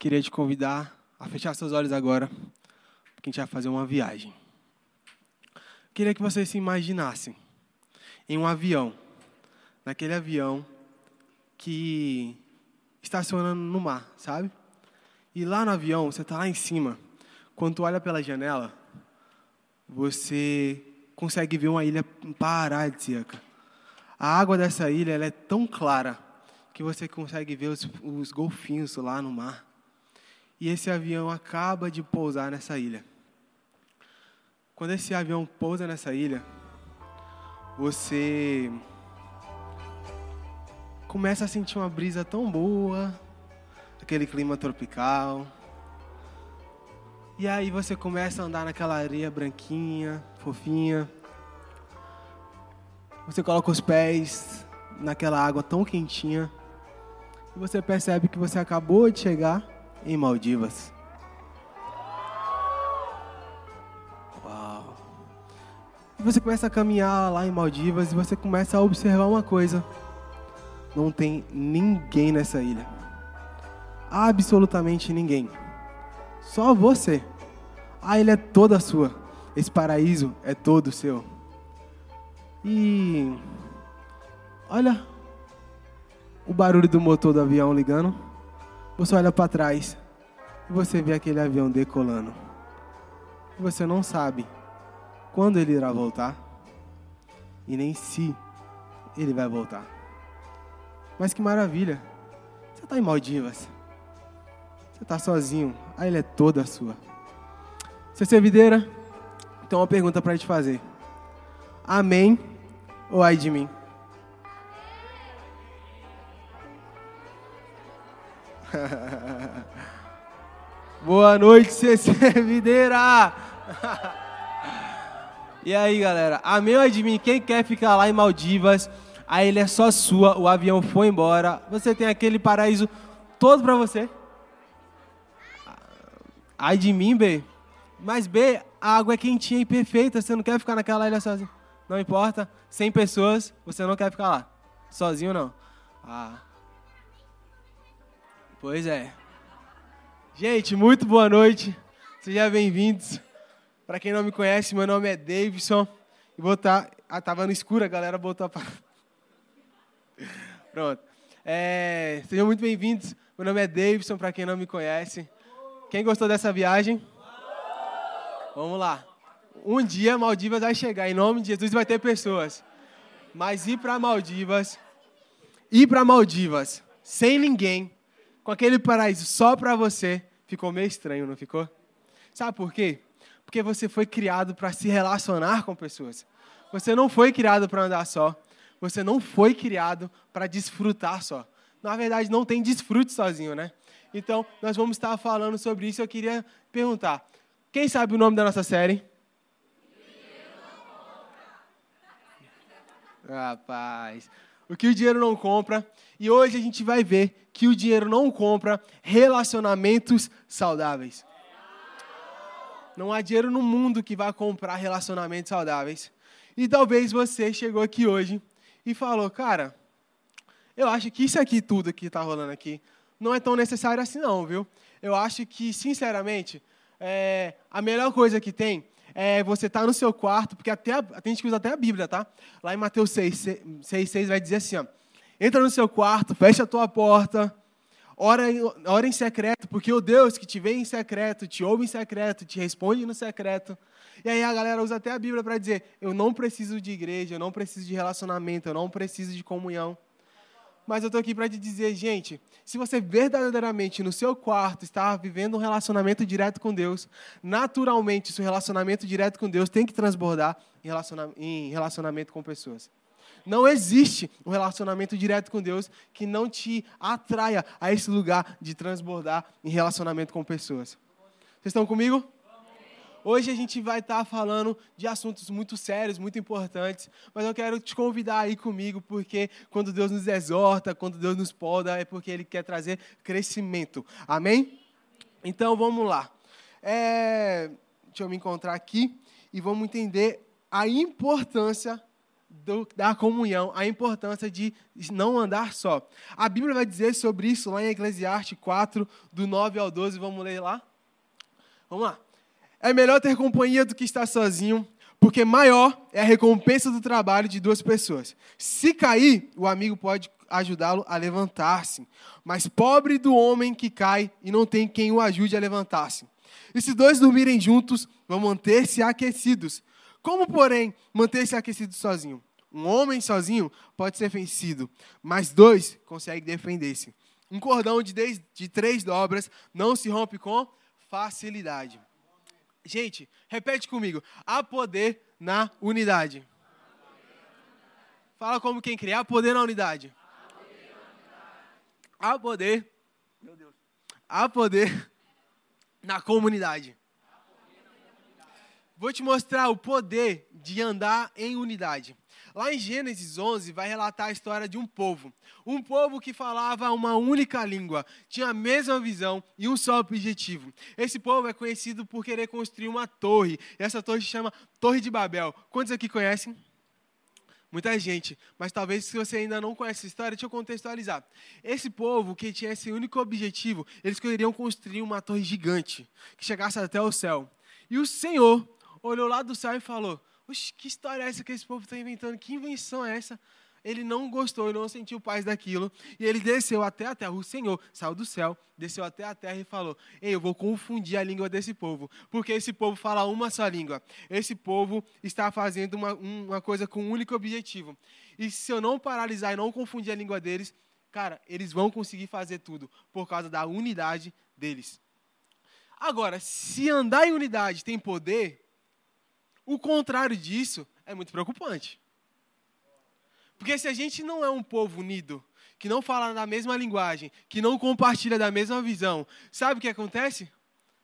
queria te convidar a fechar seus olhos agora, porque a gente vai fazer uma viagem. Queria que você se imaginasse em um avião, naquele avião que estacionando no mar, sabe? E lá no avião, você está lá em cima. Quando tu olha pela janela, você consegue ver uma ilha paradisíaca. A água dessa ilha é tão clara que você consegue ver os, os golfinhos lá no mar. E esse avião acaba de pousar nessa ilha. Quando esse avião pousa nessa ilha, você começa a sentir uma brisa tão boa, aquele clima tropical. E aí você começa a andar naquela areia branquinha, fofinha. Você coloca os pés naquela água tão quentinha. E você percebe que você acabou de chegar em Maldivas. Uau. E você começa a caminhar lá em Maldivas e você começa a observar uma coisa. Não tem ninguém nessa ilha. Absolutamente ninguém. Só você. A ilha é toda sua. Esse paraíso é todo seu. E olha o barulho do motor do avião ligando. Você olha para trás e você vê aquele avião decolando. E você não sabe quando ele irá voltar e nem se ele vai voltar. Mas que maravilha! Você está em Maldivas. Você está sozinho. A ilha é toda sua. Você é servideira? Então uma pergunta para te fazer. Amém ou ai de mim? Boa noite, CC Videira! e aí, galera? Amém de mim? Quem quer ficar lá em Maldivas? A ilha é só sua, o avião foi embora. Você tem aquele paraíso todo para você. Ai de mim, B. Mas B, a água é quentinha e perfeita. Você não quer ficar naquela ilha sozinho. Não importa. 100 pessoas, você não quer ficar lá. Sozinho não. Ah. Pois é. Gente, muito boa noite. Sejam bem-vindos. Para quem não me conhece, meu nome é Davidson. E vou estar. Tá... Ah, tava no escuro, a galera botou a. Pronto. É... Sejam muito bem-vindos. Meu nome é Davidson, para quem não me conhece. Quem gostou dessa viagem? Vamos lá. Um dia Maldivas vai chegar, em nome de Jesus vai ter pessoas. Mas ir para Maldivas, ir para Maldivas sem ninguém, com aquele paraíso só para você, ficou meio estranho, não ficou? Sabe por quê? Porque você foi criado para se relacionar com pessoas. Você não foi criado para andar só. Você não foi criado para desfrutar só. Na verdade, não tem desfrute sozinho, né? Então, nós vamos estar falando sobre isso. Eu queria perguntar: quem sabe o nome da nossa série? Rapaz, o que o dinheiro não compra. E hoje a gente vai ver que o dinheiro não compra relacionamentos saudáveis. Não há dinheiro no mundo que vá comprar relacionamentos saudáveis. E talvez você chegou aqui hoje e falou, cara, eu acho que isso aqui, tudo que está rolando aqui, não é tão necessário assim não, viu? Eu acho que, sinceramente, é, a melhor coisa que tem é você estar tá no seu quarto, porque até a, tem gente que usa até a Bíblia, tá? Lá em Mateus 6, 6, 6 vai dizer assim, ó, entra no seu quarto, fecha a tua porta, ora, ora em secreto, porque o Deus que te vê em secreto, te ouve em secreto, te responde no secreto. E aí a galera usa até a Bíblia para dizer, eu não preciso de igreja, eu não preciso de relacionamento, eu não preciso de comunhão. Mas eu estou aqui para te dizer, gente, se você verdadeiramente no seu quarto está vivendo um relacionamento direto com Deus, naturalmente seu relacionamento direto com Deus tem que transbordar em relacionamento com pessoas. Não existe um relacionamento direto com Deus que não te atraia a esse lugar de transbordar em relacionamento com pessoas. Vocês estão comigo? Hoje a gente vai estar falando de assuntos muito sérios, muito importantes, mas eu quero te convidar aí comigo, porque quando Deus nos exorta, quando Deus nos poda, é porque Ele quer trazer crescimento. Amém? Então vamos lá. É... Deixa eu me encontrar aqui e vamos entender a importância do, da comunhão, a importância de não andar só. A Bíblia vai dizer sobre isso lá em Eclesiastes 4, do 9 ao 12. Vamos ler lá? Vamos lá. É melhor ter companhia do que estar sozinho, porque maior é a recompensa do trabalho de duas pessoas. Se cair, o amigo pode ajudá-lo a levantar-se. Mas pobre do homem que cai e não tem quem o ajude a levantar-se. E se dois dormirem juntos, vão manter-se aquecidos. Como, porém, manter-se aquecido sozinho? Um homem sozinho pode ser vencido, mas dois conseguem defender-se. Um cordão de, de três dobras não se rompe com facilidade. Gente, repete comigo. Há poder na unidade. Fala como quem crê. Há poder na unidade. Há poder. Meu Deus. Há poder na comunidade. Vou te mostrar o poder de andar em unidade. Lá em Gênesis 11 vai relatar a história de um povo. Um povo que falava uma única língua, tinha a mesma visão e um só objetivo. Esse povo é conhecido por querer construir uma torre. E essa torre se chama Torre de Babel. Quantos aqui conhecem? Muita gente, mas talvez se você ainda não conhece essa história, deixa eu contextualizar. Esse povo que tinha esse único objetivo, eles queriam construir uma torre gigante que chegasse até o céu. E o Senhor olhou lá do céu e falou: Oxe, que história é essa que esse povo está inventando? Que invenção é essa? Ele não gostou, ele não sentiu paz daquilo. E ele desceu até a terra. O Senhor saiu do céu, desceu até a terra e falou: Ei, eu vou confundir a língua desse povo. Porque esse povo fala uma só língua. Esse povo está fazendo uma, uma coisa com um único objetivo. E se eu não paralisar e não confundir a língua deles, cara, eles vão conseguir fazer tudo por causa da unidade deles. Agora, se andar em unidade tem poder, o contrário disso é muito preocupante. Porque se a gente não é um povo unido, que não fala na mesma linguagem, que não compartilha da mesma visão, sabe o que acontece?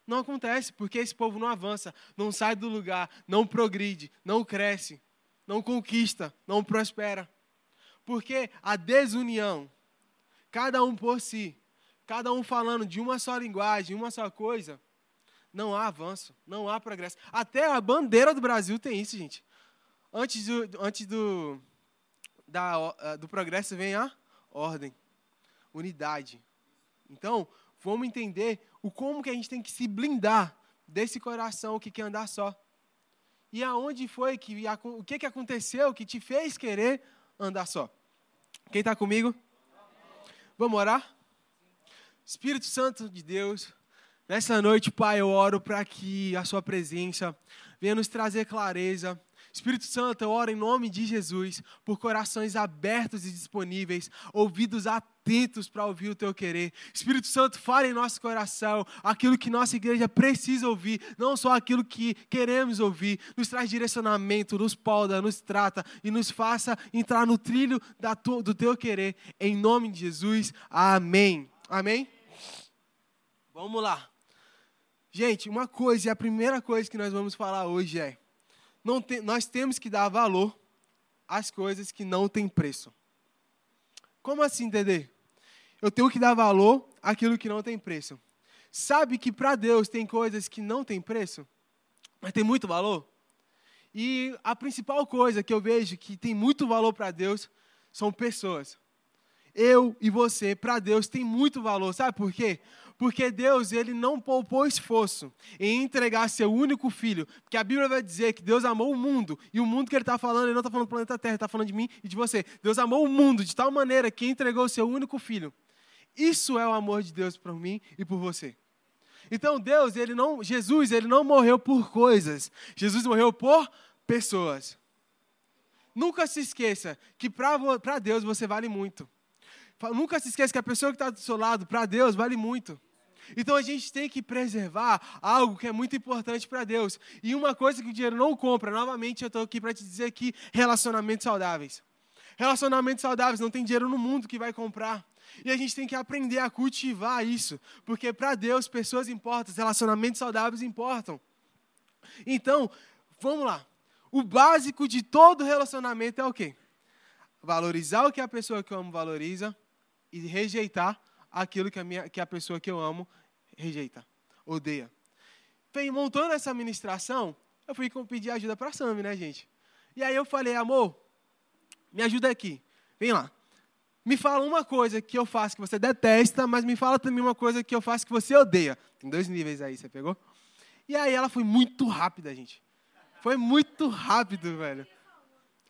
Não acontece, porque esse povo não avança, não sai do lugar, não progride, não cresce, não conquista, não prospera. Porque a desunião, cada um por si, cada um falando de uma só linguagem, uma só coisa, não há avanço, não há progresso. Até a bandeira do Brasil tem isso, gente. Antes do, antes do, da, eh, do progresso vem a ordem, unidade. Então, vamos entender o como que a gente tem que se blindar desse coração que quer andar só. E aonde foi que o que, que aconteceu que te fez querer andar só? Quem está comigo? Vamos orar? Espírito Santo de Deus, Nessa noite, Pai, eu oro para que a Sua presença venha nos trazer clareza. Espírito Santo, eu oro em nome de Jesus por corações abertos e disponíveis, ouvidos atentos para ouvir o Teu querer. Espírito Santo, fale em nosso coração aquilo que nossa igreja precisa ouvir, não só aquilo que queremos ouvir. Nos traz direcionamento, nos polda, nos trata e nos faça entrar no trilho do Teu querer. Em nome de Jesus, amém. Amém? Vamos lá. Gente, uma coisa, e a primeira coisa que nós vamos falar hoje é: te, nós temos que dar valor às coisas que não têm preço. Como assim, Dedê? Eu tenho que dar valor àquilo que não tem preço. Sabe que para Deus tem coisas que não têm preço, mas tem muito valor? E a principal coisa que eu vejo que tem muito valor para Deus são pessoas. Eu e você, para Deus, tem muito valor. Sabe por quê? Porque Deus, ele não poupou esforço em entregar seu único filho. Porque a Bíblia vai dizer que Deus amou o mundo. E o mundo que ele está falando, ele não está falando do planeta Terra, ele está falando de mim e de você. Deus amou o mundo de tal maneira que entregou seu único filho. Isso é o amor de Deus por mim e por você. Então Deus, ele não, Jesus, ele não morreu por coisas. Jesus morreu por pessoas. Nunca se esqueça que para Deus você vale muito. Nunca se esqueça que a pessoa que está do seu lado, para Deus, vale muito. Então a gente tem que preservar algo que é muito importante para Deus. E uma coisa que o dinheiro não compra, novamente eu estou aqui para te dizer que relacionamentos saudáveis. Relacionamentos saudáveis, não tem dinheiro no mundo que vai comprar. E a gente tem que aprender a cultivar isso, porque para Deus pessoas importam, relacionamentos saudáveis importam. Então, vamos lá. O básico de todo relacionamento é o quê? Valorizar o que a pessoa que eu amo valoriza e rejeitar aquilo que a, minha, que a pessoa que eu amo rejeita, odeia. Bem, montando essa ministração, eu fui pedir ajuda para a Sami, né, gente? E aí eu falei, amor, Me ajuda aqui. Vem lá. Me fala uma coisa que eu faço que você detesta, mas me fala também uma coisa que eu faço que você odeia. Tem dois níveis aí, você pegou? E aí ela foi muito rápida, gente. Foi muito rápido, velho.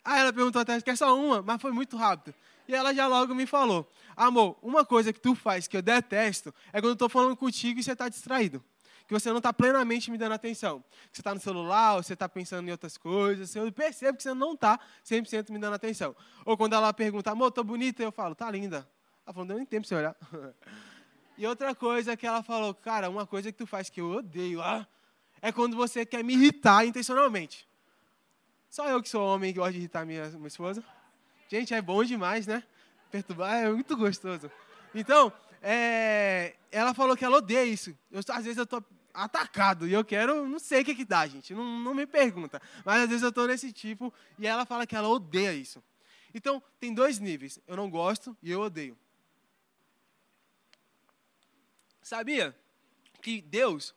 Aí ela perguntou até, quer só uma? Mas foi muito rápido. E ela já logo me falou, amor, uma coisa que tu faz que eu detesto é quando eu estou falando contigo e você está distraído que você não está plenamente me dando atenção. Você está no celular, ou você está pensando em outras coisas, eu percebo que você não está 100% me dando atenção. Ou quando ela pergunta, amor, tô bonita, eu falo, tá linda. Ela falou, não tem tempo para você olhar. e outra coisa que ela falou, cara, uma coisa que tu faz que eu odeio, ah, é quando você quer me irritar intencionalmente. Só eu que sou homem e gosto de irritar minha, minha esposa. Gente, é bom demais, né? Perturbar é muito gostoso. Então, é, ela falou que ela odeia isso. Eu, às vezes eu estou atacado. E eu quero, não sei o que, que dá, gente. Não, não me pergunta. Mas às vezes eu estou nesse tipo e ela fala que ela odeia isso. Então, tem dois níveis. Eu não gosto e eu odeio. Sabia que Deus,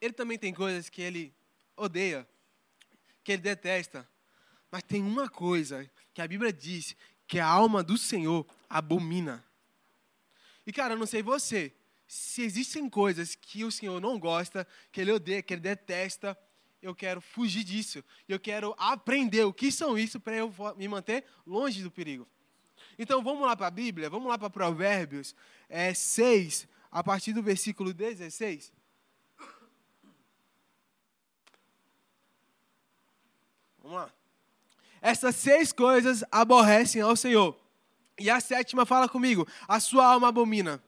ele também tem coisas que ele odeia, que ele detesta. Mas tem uma coisa que a Bíblia diz que a alma do Senhor abomina. E cara, eu não sei você, se existem coisas que o Senhor não gosta, que Ele odeia, que Ele detesta, eu quero fugir disso. Eu quero aprender o que são isso para eu me manter longe do perigo. Então vamos lá para a Bíblia, vamos lá para Provérbios é, 6, a partir do versículo 16. Vamos lá. Essas seis coisas aborrecem ao Senhor. E a sétima fala comigo: a sua alma abomina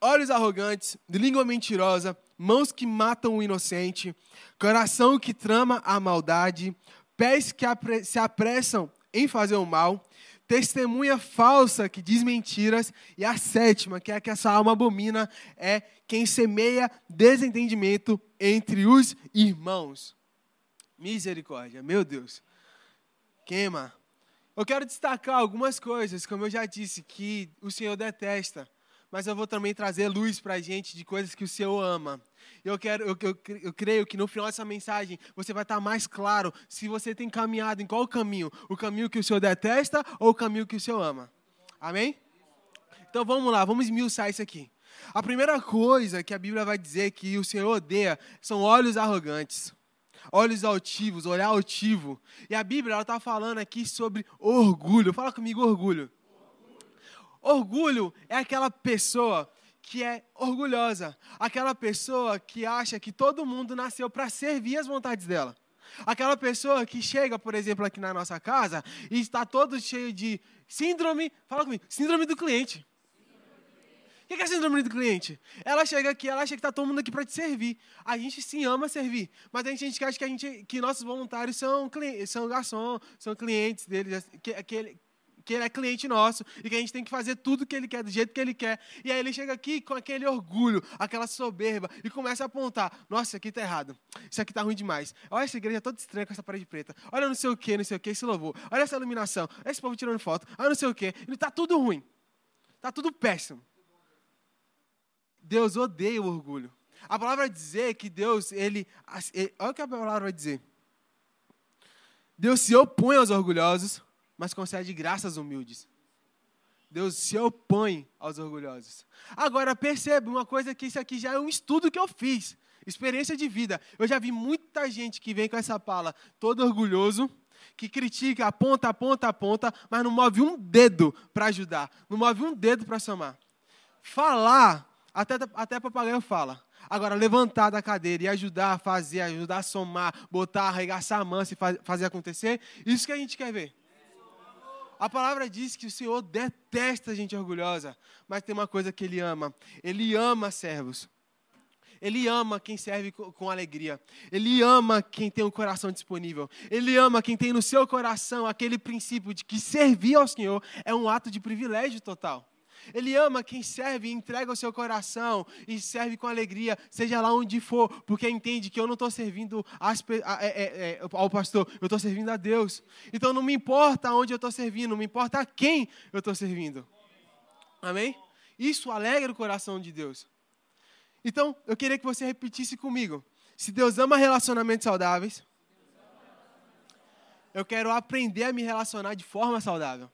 olhos arrogantes, língua mentirosa, mãos que matam o inocente, coração que trama a maldade, pés que se apressam em fazer o mal, testemunha falsa que diz mentiras, e a sétima, que é a que essa alma abomina, é quem semeia desentendimento entre os irmãos. Misericórdia, meu Deus. Queima. Eu quero destacar algumas coisas, como eu já disse, que o Senhor detesta mas eu vou também trazer luz para a gente de coisas que o Senhor ama. Eu, quero, eu, eu, eu creio que no final dessa mensagem você vai estar mais claro se você tem caminhado em qual caminho. O caminho que o Senhor detesta ou o caminho que o Senhor ama. Amém? Então vamos lá, vamos esmiuçar isso aqui. A primeira coisa que a Bíblia vai dizer que o Senhor odeia são olhos arrogantes. Olhos altivos, olhar altivo. E a Bíblia está falando aqui sobre orgulho. Fala comigo, orgulho. Orgulho é aquela pessoa que é orgulhosa, aquela pessoa que acha que todo mundo nasceu para servir as vontades dela. Aquela pessoa que chega, por exemplo, aqui na nossa casa e está todo cheio de síndrome, fala comigo, síndrome do cliente. Que é síndrome do cliente? Ela chega aqui, ela acha que está todo mundo aqui para te servir. A gente sim ama servir, mas a gente acha que, a gente, que nossos voluntários são, são garçom, são clientes deles, que, que, que ele é cliente nosso e que a gente tem que fazer tudo que ele quer, do jeito que ele quer. E aí ele chega aqui com aquele orgulho, aquela soberba e começa a apontar: nossa, isso aqui está errado, isso aqui está ruim demais. Olha essa igreja toda estranha com essa parede preta. Olha não sei o que, não sei o que, esse louvor. Olha essa iluminação. Esse povo tirando foto. Olha não sei o que. Está tudo ruim. Está tudo péssimo. Deus odeia o orgulho. A palavra vai dizer que Deus, ele. Olha o que a palavra vai dizer. Deus se opõe aos orgulhosos mas concede graças humildes. Deus se opõe aos orgulhosos. Agora, perceba uma coisa que isso aqui já é um estudo que eu fiz. Experiência de vida. Eu já vi muita gente que vem com essa pala todo orgulhoso, que critica, aponta, aponta, aponta, mas não move um dedo para ajudar. Não move um dedo para somar. Falar, até, até papagaio fala. Agora, levantar da cadeira e ajudar a fazer, ajudar a somar, botar, arregaçar a mansa e fazer acontecer, isso que a gente quer ver. A palavra diz que o Senhor detesta gente orgulhosa, mas tem uma coisa que Ele ama: Ele ama servos. Ele ama quem serve com alegria. Ele ama quem tem o coração disponível. Ele ama quem tem no seu coração aquele princípio de que servir ao Senhor é um ato de privilégio total. Ele ama quem serve e entrega o seu coração e serve com alegria, seja lá onde for, porque entende que eu não estou servindo as, é, é, é, ao pastor, eu estou servindo a Deus. Então não me importa onde eu estou servindo, não me importa a quem eu estou servindo. Amém? Isso alegra o coração de Deus. Então, eu queria que você repetisse comigo. Se Deus ama relacionamentos saudáveis, Eu quero aprender a me relacionar de forma saudável.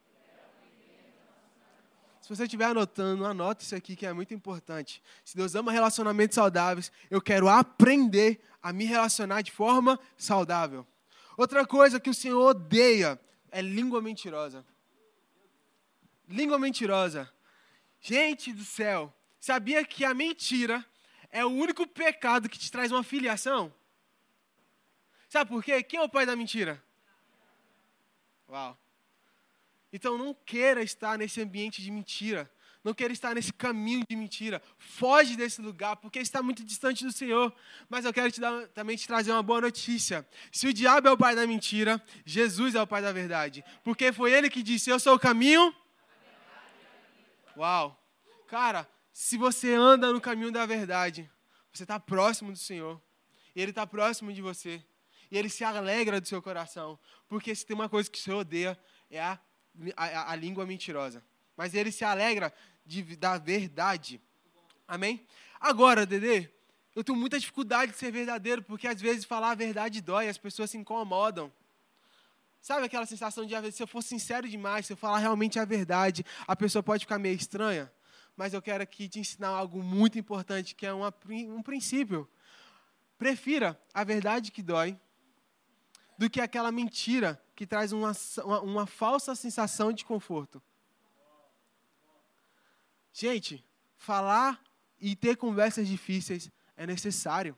Se você estiver anotando, anota isso aqui que é muito importante. Se Deus ama relacionamentos saudáveis, eu quero aprender a me relacionar de forma saudável. Outra coisa que o Senhor odeia é língua mentirosa. Língua mentirosa. Gente do céu, sabia que a mentira é o único pecado que te traz uma filiação? Sabe por quê? Quem é o pai da mentira? Uau. Então não queira estar nesse ambiente de mentira. Não queira estar nesse caminho de mentira. Foge desse lugar, porque está muito distante do Senhor. Mas eu quero te dar, também te trazer uma boa notícia. Se o diabo é o pai da mentira, Jesus é o pai da verdade. Porque foi ele que disse: Eu sou o caminho. Uau. Cara, se você anda no caminho da verdade, você está próximo do Senhor. E Ele está próximo de você. E Ele se alegra do seu coração. Porque se tem uma coisa que o Senhor odeia, é a, a, a língua mentirosa. Mas Ele se alegra de, da verdade. Amém? Agora, Dedê, eu tenho muita dificuldade de ser verdadeiro, porque às vezes falar a verdade dói, as pessoas se incomodam. Sabe aquela sensação de, se eu for sincero demais, se eu falar realmente a verdade, a pessoa pode ficar meio estranha? mas eu quero aqui te ensinar algo muito importante, que é uma, um princípio. Prefira a verdade que dói do que aquela mentira que traz uma, uma, uma falsa sensação de conforto. Gente, falar e ter conversas difíceis é necessário.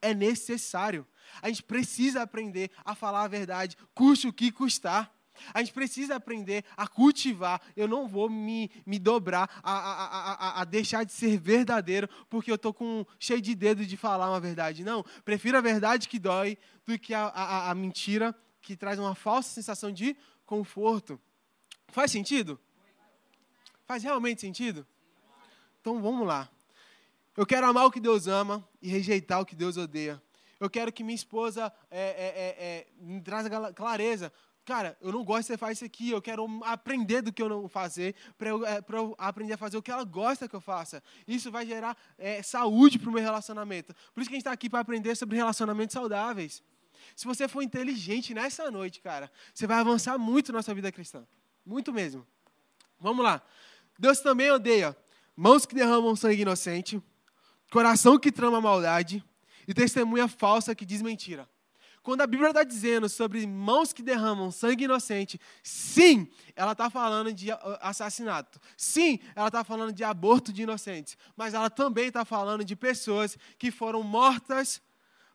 É necessário. A gente precisa aprender a falar a verdade, custe o que custar. A gente precisa aprender a cultivar. Eu não vou me, me dobrar a, a, a, a deixar de ser verdadeiro porque eu estou com cheio de dedo de falar uma verdade. Não. Prefiro a verdade que dói do que a, a, a mentira que traz uma falsa sensação de conforto. Faz sentido? Faz realmente sentido? Então vamos lá. Eu quero amar o que Deus ama e rejeitar o que Deus odeia. Eu quero que minha esposa é, é, é, é me traga clareza cara, eu não gosto de fazer isso aqui, eu quero aprender do que eu não fazer, para eu, é, eu, aprender a fazer o que ela gosta que eu faça. Isso vai gerar é, saúde para o meu relacionamento. Por isso que a gente está aqui para aprender sobre relacionamentos saudáveis. Se você for inteligente nessa noite, cara, você vai avançar muito na sua vida cristã. Muito mesmo. Vamos lá. Deus também odeia mãos que derramam sangue inocente, coração que trama maldade e testemunha falsa que diz mentira. Quando a Bíblia está dizendo sobre mãos que derramam sangue inocente, sim, ela está falando de assassinato. Sim, ela está falando de aborto de inocentes. Mas ela também está falando de pessoas que foram mortas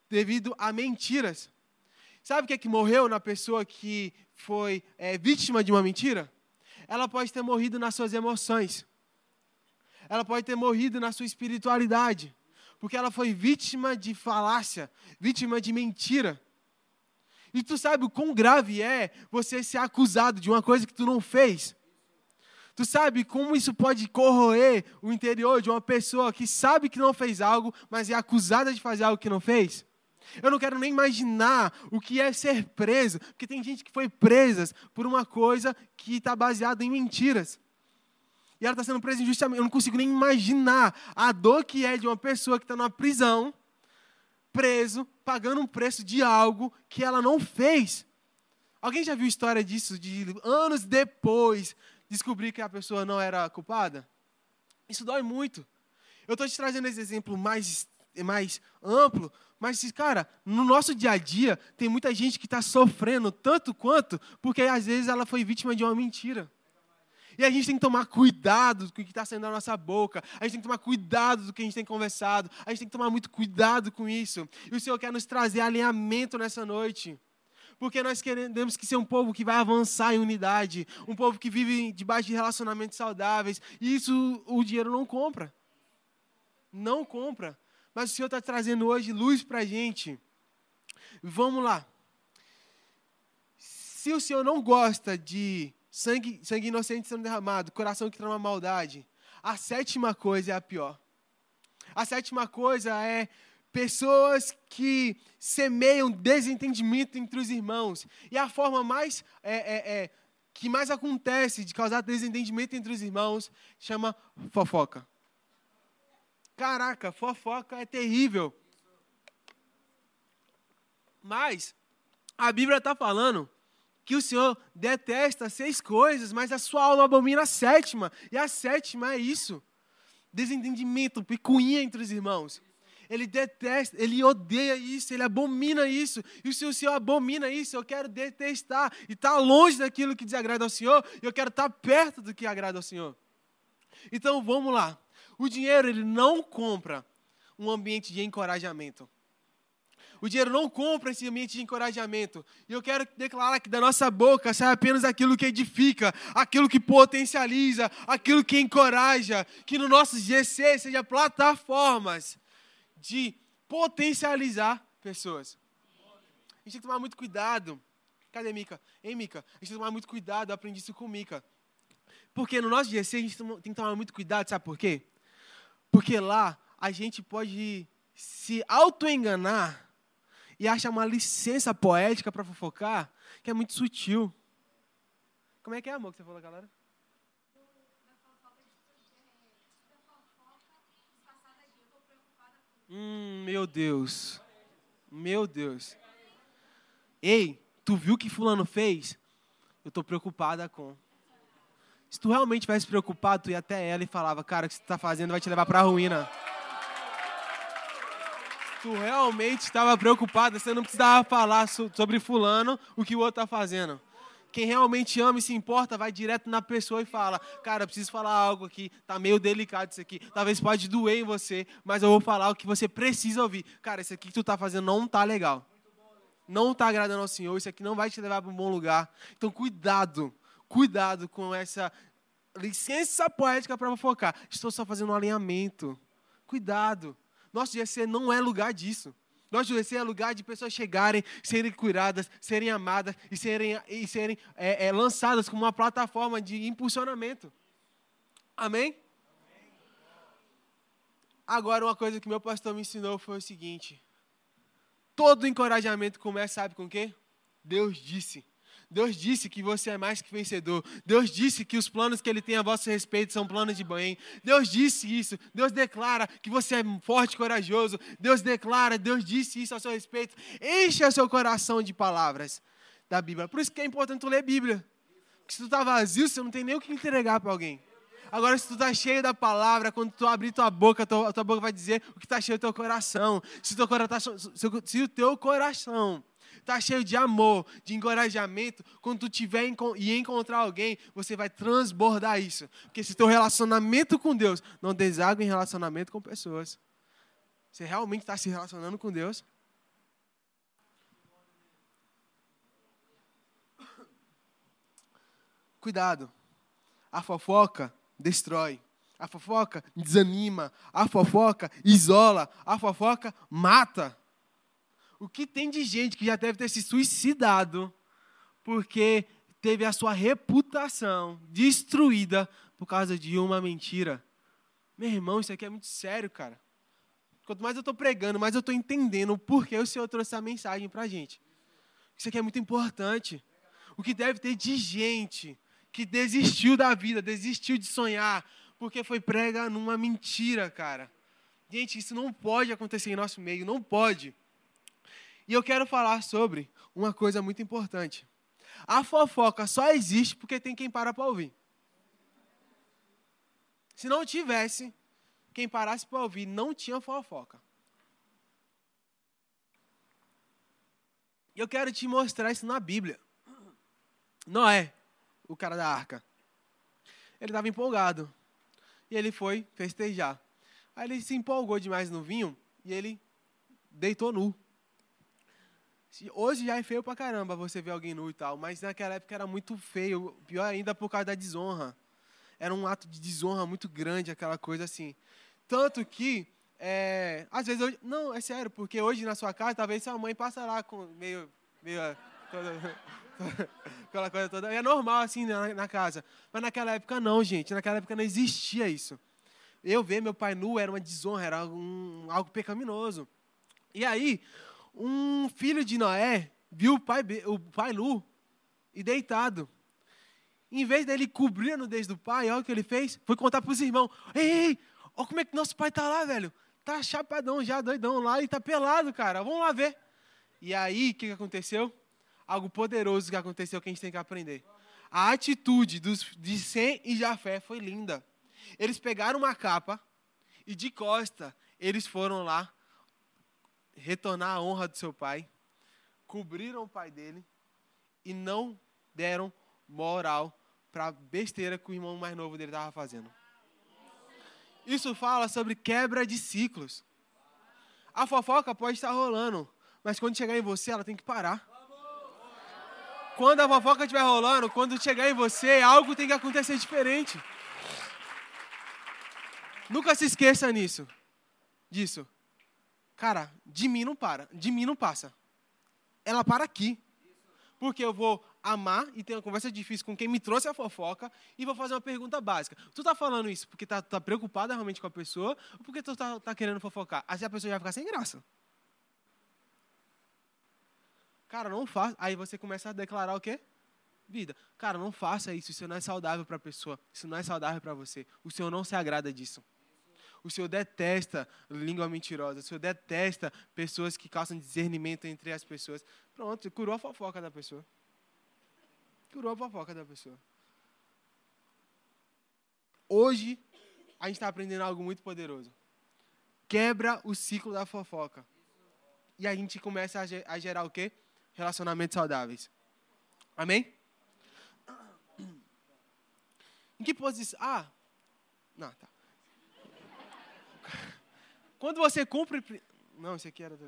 devido a mentiras. Sabe o que é que morreu na pessoa que foi é, vítima de uma mentira? Ela pode ter morrido nas suas emoções. Ela pode ter morrido na sua espiritualidade. Porque ela foi vítima de falácia, vítima de mentira. E tu sabe o quão grave é você ser acusado de uma coisa que tu não fez? Tu sabe como isso pode corroer o interior de uma pessoa que sabe que não fez algo, mas é acusada de fazer algo que não fez? Eu não quero nem imaginar o que é ser preso, porque tem gente que foi presa por uma coisa que está baseada em mentiras. E ela está sendo presa injustamente. Eu não consigo nem imaginar a dor que é de uma pessoa que está numa prisão preso, pagando um preço de algo que ela não fez. Alguém já viu história disso, de anos depois descobrir que a pessoa não era culpada? Isso dói muito. Eu estou te trazendo esse exemplo mais, mais amplo, mas, cara, no nosso dia a dia, tem muita gente que está sofrendo tanto quanto, porque às vezes ela foi vítima de uma mentira. E a gente tem que tomar cuidado do que está saindo da nossa boca. A gente tem que tomar cuidado do que a gente tem conversado. A gente tem que tomar muito cuidado com isso. E o Senhor quer nos trazer alinhamento nessa noite. Porque nós queremos que ser um povo que vai avançar em unidade, um povo que vive debaixo de relacionamentos saudáveis. E isso o dinheiro não compra. Não compra. Mas o Senhor está trazendo hoje luz para a gente. Vamos lá. Se o Senhor não gosta de sangue, sangue inocente sendo derramado, coração que trama maldade. A sétima coisa é a pior. A sétima coisa é pessoas que semeiam desentendimento entre os irmãos. E a forma mais é, é, é, que mais acontece de causar desentendimento entre os irmãos chama fofoca. Caraca, fofoca é terrível. Mas a Bíblia está falando que o Senhor detesta seis coisas, mas a sua alma abomina a sétima. E a sétima é isso: desentendimento, picuinha entre os irmãos. Ele detesta, ele odeia isso, ele abomina isso. E se o Senhor abomina isso, eu quero detestar e estar tá longe daquilo que desagrada ao Senhor, eu quero estar tá perto do que agrada ao Senhor. Então vamos lá. O dinheiro ele não compra um ambiente de encorajamento. O dinheiro não compra esse ambiente de encorajamento. E eu quero declarar que da nossa boca sai apenas aquilo que edifica, aquilo que potencializa, aquilo que encoraja. Que no nosso GC seja plataformas de potencializar pessoas. A gente tem que tomar muito cuidado. Cadê Mica? Hein, Mica? A gente tem que tomar muito cuidado, eu aprendi isso com Mica. Porque no nosso GC a gente tem que tomar muito cuidado, sabe por quê? Porque lá a gente pode se auto-enganar e achar uma licença poética para fofocar que é muito sutil. Como é que é, amor, que você falou, galera? Hum, meu Deus. Meu Deus. Ei, tu viu o que fulano fez? Eu estou preocupada com. Se tu realmente tivesse preocupado, tu ia até ela e falava, cara, o que você está fazendo vai te levar para a ruína. tu realmente estava preocupado, você não precisava falar sobre fulano o que o outro está fazendo. Quem realmente ama e se importa vai direto na pessoa e fala: Cara, preciso falar algo aqui, tá meio delicado isso aqui. Talvez pode doer em você, mas eu vou falar o que você precisa ouvir. Cara, isso aqui que tu tá fazendo não tá legal. Não tá agradando ao Senhor, isso aqui não vai te levar para um bom lugar. Então, cuidado, cuidado com essa licença poética para focar. Estou só fazendo um alinhamento. Cuidado. Nosso GC não é lugar disso. Nós GC é lugar de pessoas chegarem, serem curadas, serem amadas e serem, e serem é, é, lançadas como uma plataforma de impulsionamento. Amém? Agora, uma coisa que meu pastor me ensinou foi o seguinte: todo encorajamento começa, sabe com o quê? Deus disse. Deus disse que você é mais que vencedor. Deus disse que os planos que Ele tem a vosso respeito são planos de bem. Deus disse isso. Deus declara que você é forte e corajoso. Deus declara, Deus disse isso a seu respeito. Enche o seu coração de palavras da Bíblia. Por isso que é importante tu ler a Bíblia. Porque se tu está vazio, você não tem nem o que entregar para alguém. Agora, se tu está cheio da palavra, quando tu abrir tua boca, a tua, tua boca vai dizer o que está cheio do teu coração. Se, teu coração, se o teu coração está cheio de amor, de encorajamento, quando tu tiver e encontrar alguém, você vai transbordar isso. Porque se teu relacionamento com Deus não deságua em relacionamento com pessoas, você realmente está se relacionando com Deus? Cuidado. A fofoca destrói. A fofoca desanima. A fofoca isola. A fofoca mata. O que tem de gente que já deve ter se suicidado porque teve a sua reputação destruída por causa de uma mentira? Meu irmão, isso aqui é muito sério, cara. Quanto mais eu estou pregando, mais eu estou entendendo o porquê o Senhor trouxe essa mensagem para a gente. Isso aqui é muito importante. O que deve ter de gente que desistiu da vida, desistiu de sonhar, porque foi prega numa mentira, cara. Gente, isso não pode acontecer em nosso meio, não pode. E eu quero falar sobre uma coisa muito importante. A fofoca só existe porque tem quem para para ouvir. Se não tivesse quem parasse para ouvir, não tinha fofoca. E eu quero te mostrar isso na Bíblia. Noé, o cara da arca. Ele estava empolgado. E ele foi festejar. Aí ele se empolgou demais no vinho e ele deitou nu. Hoje já é feio pra caramba você ver alguém nu e tal, mas naquela época era muito feio, pior ainda por causa da desonra. Era um ato de desonra muito grande, aquela coisa assim. Tanto que, é, às vezes, eu, não, é sério, porque hoje na sua casa, talvez sua mãe passa lá com meio. meio toda, aquela coisa toda. É normal assim na, na casa. Mas naquela época não, gente. Naquela época não existia isso. Eu ver meu pai nu era uma desonra, era um, algo pecaminoso. E aí, um filho de Noé viu o pai, o pai nu e deitado. Em vez dele cobrir a nudez do pai, olha o que ele fez? Foi contar para os irmãos: Ei, ei, olha como é que nosso pai está lá, velho. Tá chapadão já, doidão lá e tá pelado, cara. Vamos lá ver. E aí, o que, que aconteceu? algo poderoso que aconteceu que a gente tem que aprender. A atitude dos, de Sem e Jafé foi linda. Eles pegaram uma capa e de costa eles foram lá retornar a honra do seu pai, cobriram o pai dele e não deram moral para a besteira que o irmão mais novo dele estava fazendo. Isso fala sobre quebra de ciclos. A fofoca pode estar rolando, mas quando chegar em você, ela tem que parar. Quando a fofoca estiver rolando, quando chegar em você, algo tem que acontecer diferente. Nunca se esqueça nisso. Disso. Cara, de mim não para, de mim não passa. Ela para aqui. Porque eu vou amar e ter uma conversa difícil com quem me trouxe a fofoca e vou fazer uma pergunta básica. Tu tá falando isso porque tá, tá preocupada realmente com a pessoa ou porque tu tá, tá querendo fofocar? Assim a pessoa vai ficar sem graça. Cara, não faça. Aí você começa a declarar o quê? Vida. Cara, não faça isso. Isso não é saudável para a pessoa. Isso não é saudável para você. O Senhor não se agrada disso. O Senhor detesta língua mentirosa. O Senhor detesta pessoas que causam discernimento entre as pessoas. Pronto, curou a fofoca da pessoa. Curou a fofoca da pessoa. Hoje, a gente está aprendendo algo muito poderoso. Quebra o ciclo da fofoca. E a gente começa a gerar o quê? Relacionamentos saudáveis. Amém? Em que posição? Ah, não, tá. Quando você cumpre. Não, esse aqui era.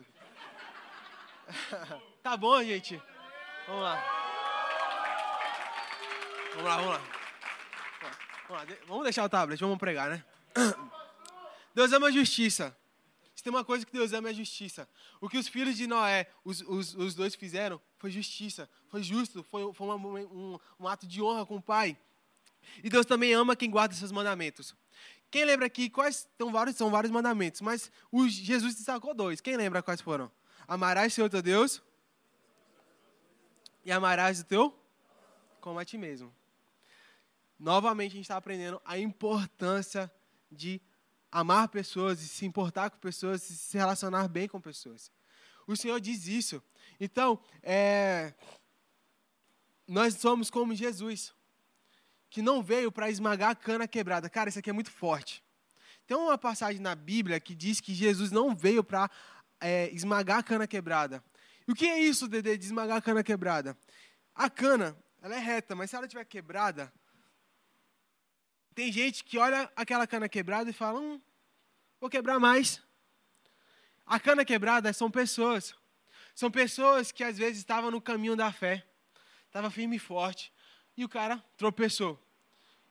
Tá bom, gente. Vamos lá. Vamos lá, vamos lá. Vamos, lá. vamos deixar o tablet, vamos pregar, né? Deus ama a justiça. Se tem uma coisa que Deus ama é a justiça. O que os filhos de Noé, os, os, os dois fizeram, foi justiça. Foi justo, foi, foi uma, um, um ato de honra com o Pai. E Deus também ama quem guarda seus mandamentos. Quem lembra aqui quais são vários, são vários mandamentos, mas o Jesus destacou dois. Quem lembra quais foram? Amarás Senhor teu Deus e amarás o teu como a ti mesmo. Novamente a gente está aprendendo a importância de amar pessoas, de se importar com pessoas, de se relacionar bem com pessoas. O Senhor diz isso. Então, é, nós somos como Jesus que não veio para esmagar a cana quebrada. Cara, isso aqui é muito forte. Tem uma passagem na Bíblia que diz que Jesus não veio para é, esmagar a cana quebrada. E o que é isso, Dede, de esmagar a cana quebrada? A cana, ela é reta, mas se ela estiver quebrada, tem gente que olha aquela cana quebrada e fala, hum, vou quebrar mais. A cana quebrada são pessoas. São pessoas que às vezes estavam no caminho da fé, estavam firme e forte, e o cara tropeçou.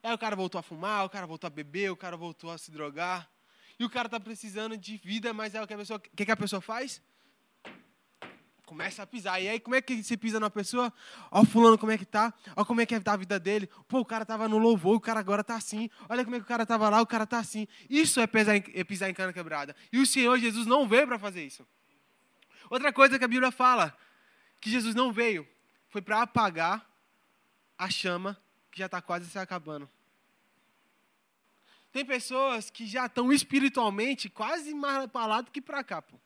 Aí o cara voltou a fumar, o cara voltou a beber, o cara voltou a se drogar. E o cara está precisando de vida, mas é o que a pessoa, que, que a pessoa faz? Começa a pisar. E aí, como é que se pisa na pessoa? Ó, fulano, como é que tá? Ó, como é que tá a vida dele? Pô, o cara tava no louvor, o cara agora tá assim. Olha como é que o cara tava lá, o cara tá assim. Isso é pisar em, é pisar em cana quebrada. E o Senhor Jesus não veio para fazer isso. Outra coisa que a Bíblia fala, que Jesus não veio, foi para apagar a chama que já está quase se acabando. Tem pessoas que já estão espiritualmente quase mais para lá do que para cá. Pô.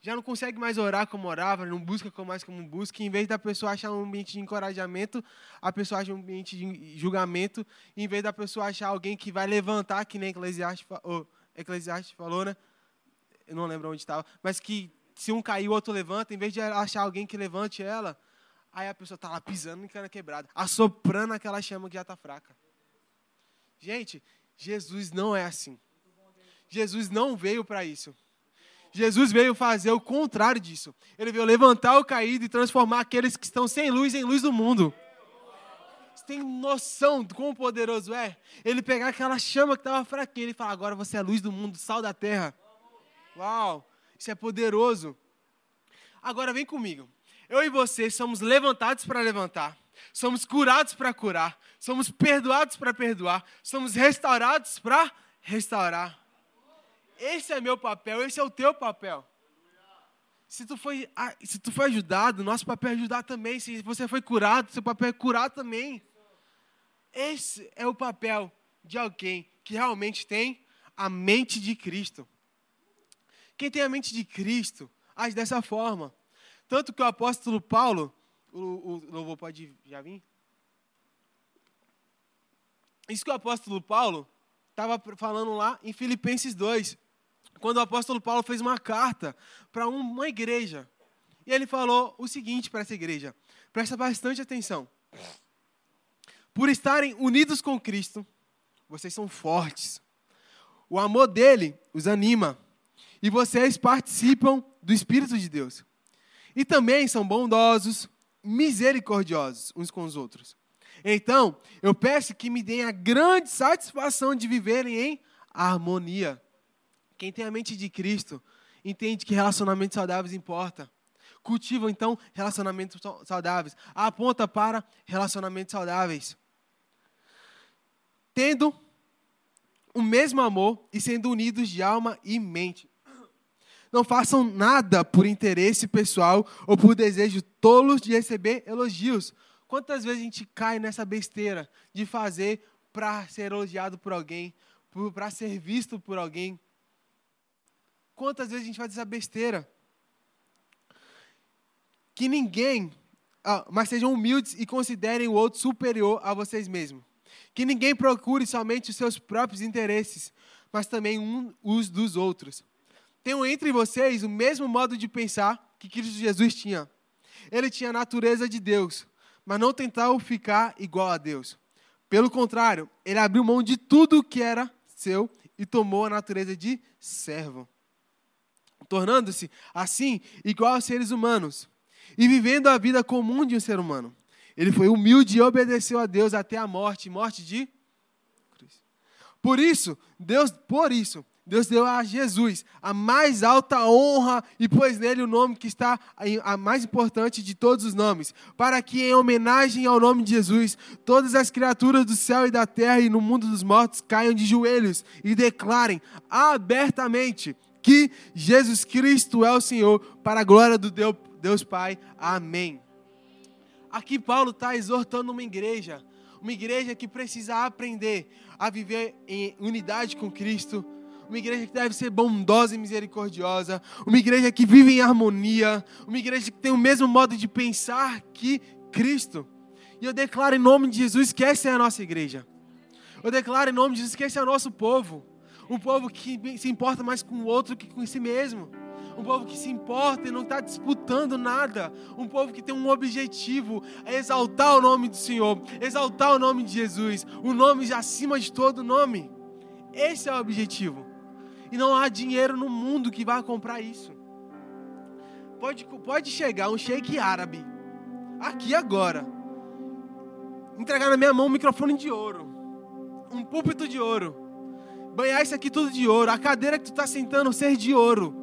Já não consegue mais orar como orava, não busca mais como busca. Em vez da pessoa achar um ambiente de encorajamento, a pessoa acha um ambiente de julgamento. Em vez da pessoa achar alguém que vai levantar, que nem Eclesiastes, oh, Eclesiastes falou, né? Eu não lembro onde estava. Mas que se um cair, o outro levanta. Em vez de achar alguém que levante ela, Aí a pessoa está lá pisando em cana quebrada, assoprando aquela chama que já está fraca. Gente, Jesus não é assim. Jesus não veio para isso. Jesus veio fazer o contrário disso. Ele veio levantar o caído e transformar aqueles que estão sem luz em luz do mundo. Você tem noção do quão poderoso é? Ele pegar aquela chama que estava fraquinha e falar: agora você é a luz do mundo, sal da terra. Uau, isso é poderoso. Agora vem comigo eu e você somos levantados para levantar, somos curados para curar, somos perdoados para perdoar, somos restaurados para restaurar. Esse é meu papel, esse é o teu papel. Se tu foi, se tu foi ajudado, nosso papel é ajudar também. Se você foi curado, seu papel é curar também. Esse é o papel de alguém que realmente tem a mente de Cristo. Quem tem a mente de Cristo age dessa forma. Tanto que o apóstolo Paulo, O, o louvor pode já vir? Isso que o apóstolo Paulo estava falando lá em Filipenses 2, quando o apóstolo Paulo fez uma carta para uma igreja. E ele falou o seguinte para essa igreja: presta bastante atenção. Por estarem unidos com Cristo, vocês são fortes. O amor dele os anima. E vocês participam do Espírito de Deus. E também são bondosos, misericordiosos uns com os outros. Então, eu peço que me deem a grande satisfação de viverem em harmonia. Quem tem a mente de Cristo entende que relacionamentos saudáveis importa. Cultiva então relacionamentos saudáveis. Aponta para relacionamentos saudáveis. Tendo o mesmo amor e sendo unidos de alma e mente. Não façam nada por interesse pessoal ou por desejo tolos de receber elogios. Quantas vezes a gente cai nessa besteira de fazer para ser elogiado por alguém, para ser visto por alguém? Quantas vezes a gente faz essa besteira? Que ninguém, ah, mas sejam humildes e considerem o outro superior a vocês mesmos. Que ninguém procure somente os seus próprios interesses, mas também um, os dos outros. Tenham entre vocês o mesmo modo de pensar que Cristo Jesus tinha. Ele tinha a natureza de Deus, mas não tentava ficar igual a Deus. Pelo contrário, ele abriu mão de tudo que era seu e tomou a natureza de servo, tornando-se assim igual aos seres humanos e vivendo a vida comum de um ser humano. Ele foi humilde e obedeceu a Deus até a morte, morte de Cristo. Por isso, Deus, por isso, Deus deu a Jesus a mais alta honra e pôs nele o nome que está a mais importante de todos os nomes, para que em homenagem ao nome de Jesus, todas as criaturas do céu e da terra e no mundo dos mortos caiam de joelhos e declarem abertamente que Jesus Cristo é o Senhor, para a glória do Deus Pai. Amém. Aqui Paulo está exortando uma igreja, uma igreja que precisa aprender a viver em unidade com Cristo, uma igreja que deve ser bondosa e misericordiosa, uma igreja que vive em harmonia, uma igreja que tem o mesmo modo de pensar que Cristo. E eu declaro em nome de Jesus que essa é a nossa igreja. Eu declaro em nome de Jesus que esse é o nosso povo. Um povo que se importa mais com o outro que com si mesmo um povo que se importa e não está disputando nada, um povo que tem um objetivo, é exaltar o nome do Senhor, exaltar o nome de Jesus, o nome acima de todo nome. Esse é o objetivo. E não há dinheiro no mundo que vá comprar isso. Pode, pode chegar um sheik árabe, aqui agora, entregar na minha mão um microfone de ouro, um púlpito de ouro, banhar isso aqui tudo de ouro, a cadeira que tu está sentando ser de ouro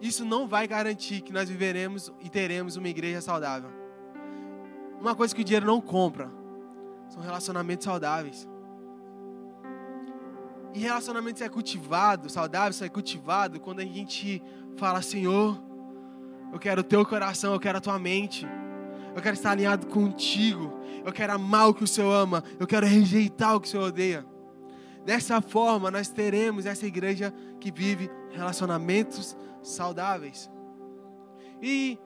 isso não vai garantir que nós viveremos e teremos uma igreja saudável. Uma coisa que o dinheiro não compra são relacionamentos saudáveis. E relacionamentos é cultivado, saudável, isso é cultivado quando a gente fala, Senhor, eu quero o teu coração, eu quero a tua mente. Eu quero estar alinhado contigo. Eu quero amar o que o Senhor ama. Eu quero rejeitar o que o Senhor odeia. Dessa forma, nós teremos essa igreja que vive relacionamentos saudáveis. E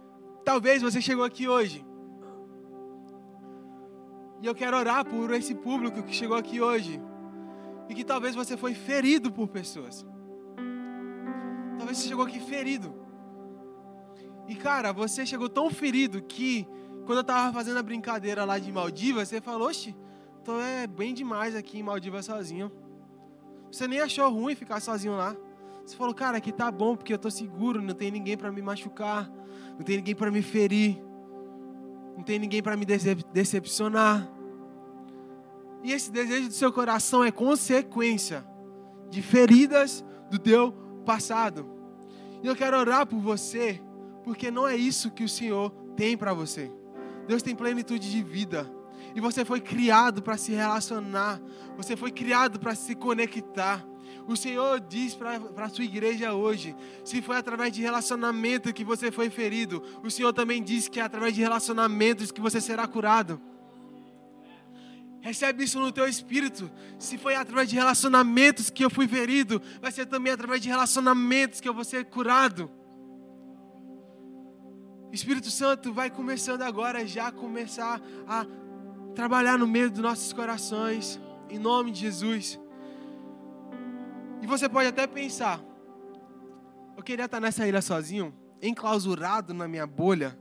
talvez você chegou aqui hoje. E eu quero orar por esse público que chegou aqui hoje. E que talvez você foi ferido por pessoas. Talvez você chegou aqui ferido. E cara, você chegou tão ferido que quando eu tava fazendo a brincadeira lá de Maldivas, você falou, oxe, tô é bem demais aqui em Maldivas sozinho. Você nem achou ruim ficar sozinho lá. Você falou, cara, aqui tá bom porque eu tô seguro, não tem ninguém para me machucar, não tem ninguém para me ferir, não tem ninguém para me decepcionar. E esse desejo do seu coração é consequência de feridas do teu passado. E eu quero orar por você, porque não é isso que o Senhor tem para você. Deus tem plenitude de vida. E você foi criado para se relacionar. Você foi criado para se conectar. O Senhor diz para a sua igreja hoje: se foi através de relacionamento que você foi ferido, o Senhor também diz que é através de relacionamentos que você será curado. Recebe isso no teu espírito. Se foi através de relacionamentos que eu fui ferido, vai ser também através de relacionamentos que eu vou ser curado. O Espírito Santo vai começando agora já começar a trabalhar no meio dos nossos corações, em nome de Jesus. E você pode até pensar, eu queria estar nessa ilha sozinho, enclausurado na minha bolha,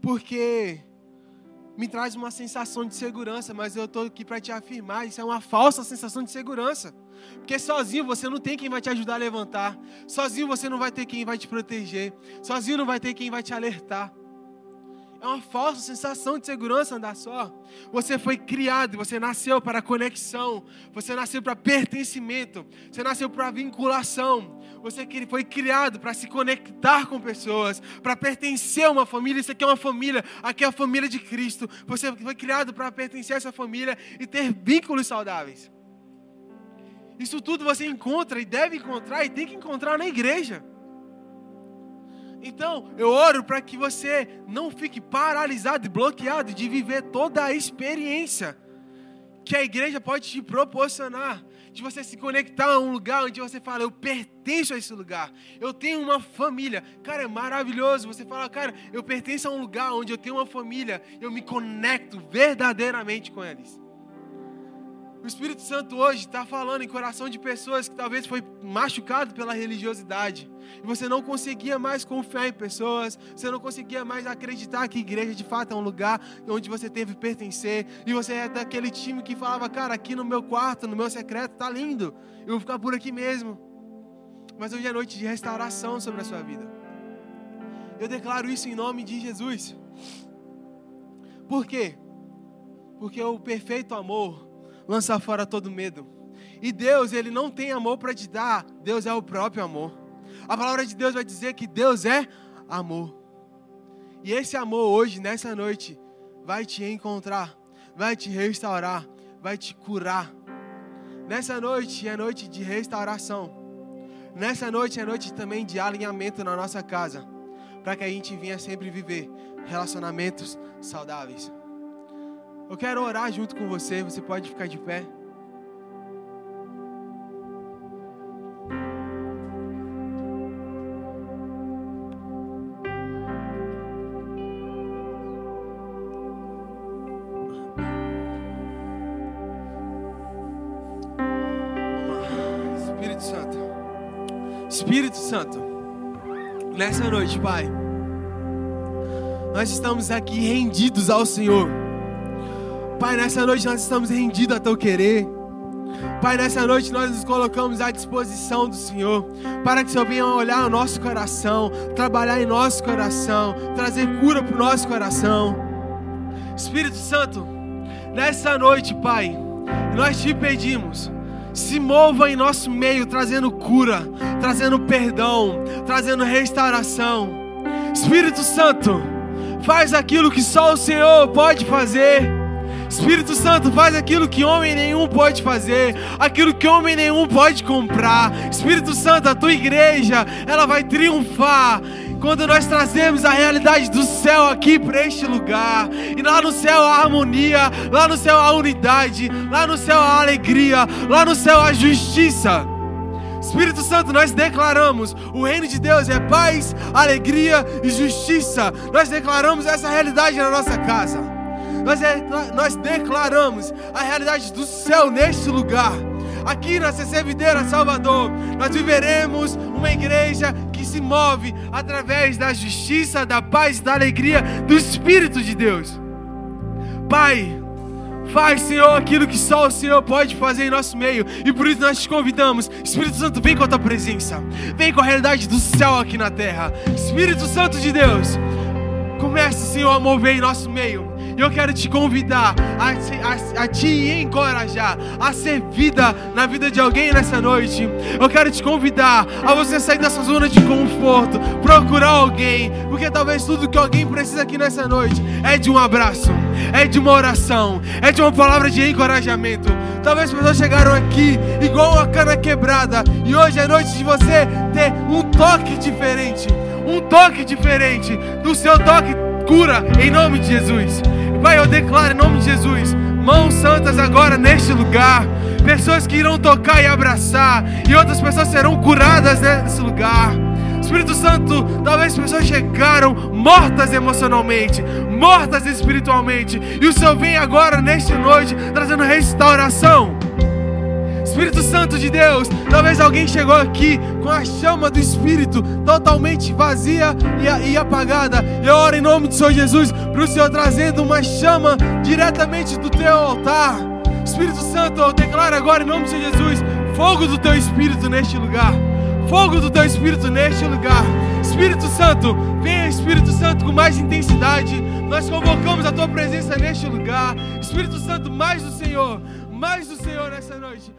porque me traz uma sensação de segurança, mas eu estou aqui para te afirmar, isso é uma falsa sensação de segurança. Porque sozinho você não tem quem vai te ajudar a levantar, sozinho você não vai ter quem vai te proteger, sozinho não vai ter quem vai te alertar. É uma falsa sensação de segurança andar só. Você foi criado, você nasceu para conexão, você nasceu para pertencimento, você nasceu para vinculação. Você foi criado para se conectar com pessoas, para pertencer a uma família. Isso aqui é uma família, aqui é a família de Cristo. Você foi criado para pertencer a essa família e ter vínculos saudáveis. Isso tudo você encontra e deve encontrar e tem que encontrar na igreja. Então, eu oro para que você não fique paralisado e bloqueado de viver toda a experiência que a igreja pode te proporcionar. De você se conectar a um lugar onde você fala, eu pertenço a esse lugar. Eu tenho uma família. Cara, é maravilhoso. Você fala, cara, eu pertenço a um lugar onde eu tenho uma família. Eu me conecto verdadeiramente com eles. O Espírito Santo hoje está falando em coração de pessoas que talvez foi machucado pela religiosidade. E você não conseguia mais confiar em pessoas, você não conseguia mais acreditar que igreja de fato é um lugar onde você teve pertencer. E você é daquele time que falava, cara, aqui no meu quarto, no meu secreto, tá lindo. Eu vou ficar por aqui mesmo. Mas hoje é noite de restauração sobre a sua vida. Eu declaro isso em nome de Jesus. Por quê? Porque o perfeito amor lança fora todo medo. E Deus, Ele não tem amor para te dar, Deus é o próprio amor. A palavra de Deus vai dizer que Deus é amor. E esse amor hoje, nessa noite, vai te encontrar, vai te restaurar, vai te curar. Nessa noite é noite de restauração. Nessa noite é noite também de alinhamento na nossa casa, para que a gente venha sempre viver relacionamentos saudáveis. Eu quero orar junto com você, você pode ficar de pé. Espírito Santo, Espírito Santo, nessa noite, Pai, nós estamos aqui rendidos ao Senhor. Pai, nessa noite nós estamos rendidos a teu querer. Pai, nessa noite nós nos colocamos à disposição do Senhor, para que o Senhor venha olhar o nosso coração, trabalhar em nosso coração, trazer cura para o nosso coração. Espírito Santo, nessa noite, Pai, nós te pedimos, se mova em nosso meio, trazendo cura, trazendo perdão, trazendo restauração. Espírito Santo, faz aquilo que só o Senhor pode fazer. Espírito Santo, faz aquilo que homem nenhum pode fazer, aquilo que homem nenhum pode comprar. Espírito Santo, a tua igreja, ela vai triunfar quando nós trazemos a realidade do céu aqui para este lugar. E lá no céu há harmonia, lá no céu há unidade, lá no céu há alegria, lá no céu há justiça. Espírito Santo, nós declaramos: o reino de Deus é paz, alegria e justiça. Nós declaramos essa realidade na nossa casa. Nós, é, nós declaramos a realidade do céu neste lugar. Aqui na CC Videira Salvador, nós viveremos uma igreja que se move através da justiça, da paz da alegria do Espírito de Deus. Pai, Faz, Senhor, aquilo que só o Senhor pode fazer em nosso meio. E por isso nós te convidamos. Espírito Santo, vem com a tua presença. Vem com a realidade do céu aqui na terra. Espírito Santo de Deus, comece, Senhor, a mover em nosso meio. E eu quero te convidar a, a, a te encorajar a ser vida na vida de alguém nessa noite. Eu quero te convidar a você sair dessa zona de conforto, procurar alguém, porque talvez tudo que alguém precisa aqui nessa noite é de um abraço, é de uma oração, é de uma palavra de encorajamento. Talvez as pessoas chegaram aqui igual uma cana quebrada e hoje é noite de você ter um toque diferente, um toque diferente do seu toque cura em nome de Jesus. Pai, eu declaro em nome de Jesus, mãos santas agora neste lugar. Pessoas que irão tocar e abraçar, e outras pessoas serão curadas nesse lugar. Espírito Santo, talvez pessoas chegaram mortas emocionalmente, mortas espiritualmente, e o Senhor vem agora, nesta noite, trazendo restauração. Espírito Santo de Deus, talvez alguém chegou aqui com a chama do Espírito totalmente vazia e, apagada. Eu oro em nome do Senhor Jesus para o Senhor trazendo uma chama diretamente do teu altar. Espírito Santo, eu declaro agora em nome do Senhor Jesus, fogo do teu Espírito neste lugar. Fogo do teu Espírito neste lugar. Espírito Santo, venha Espírito Santo com mais intensidade. Nós convocamos a tua presença neste lugar. Espírito Santo, mais do Senhor, mais do Senhor nessa noite.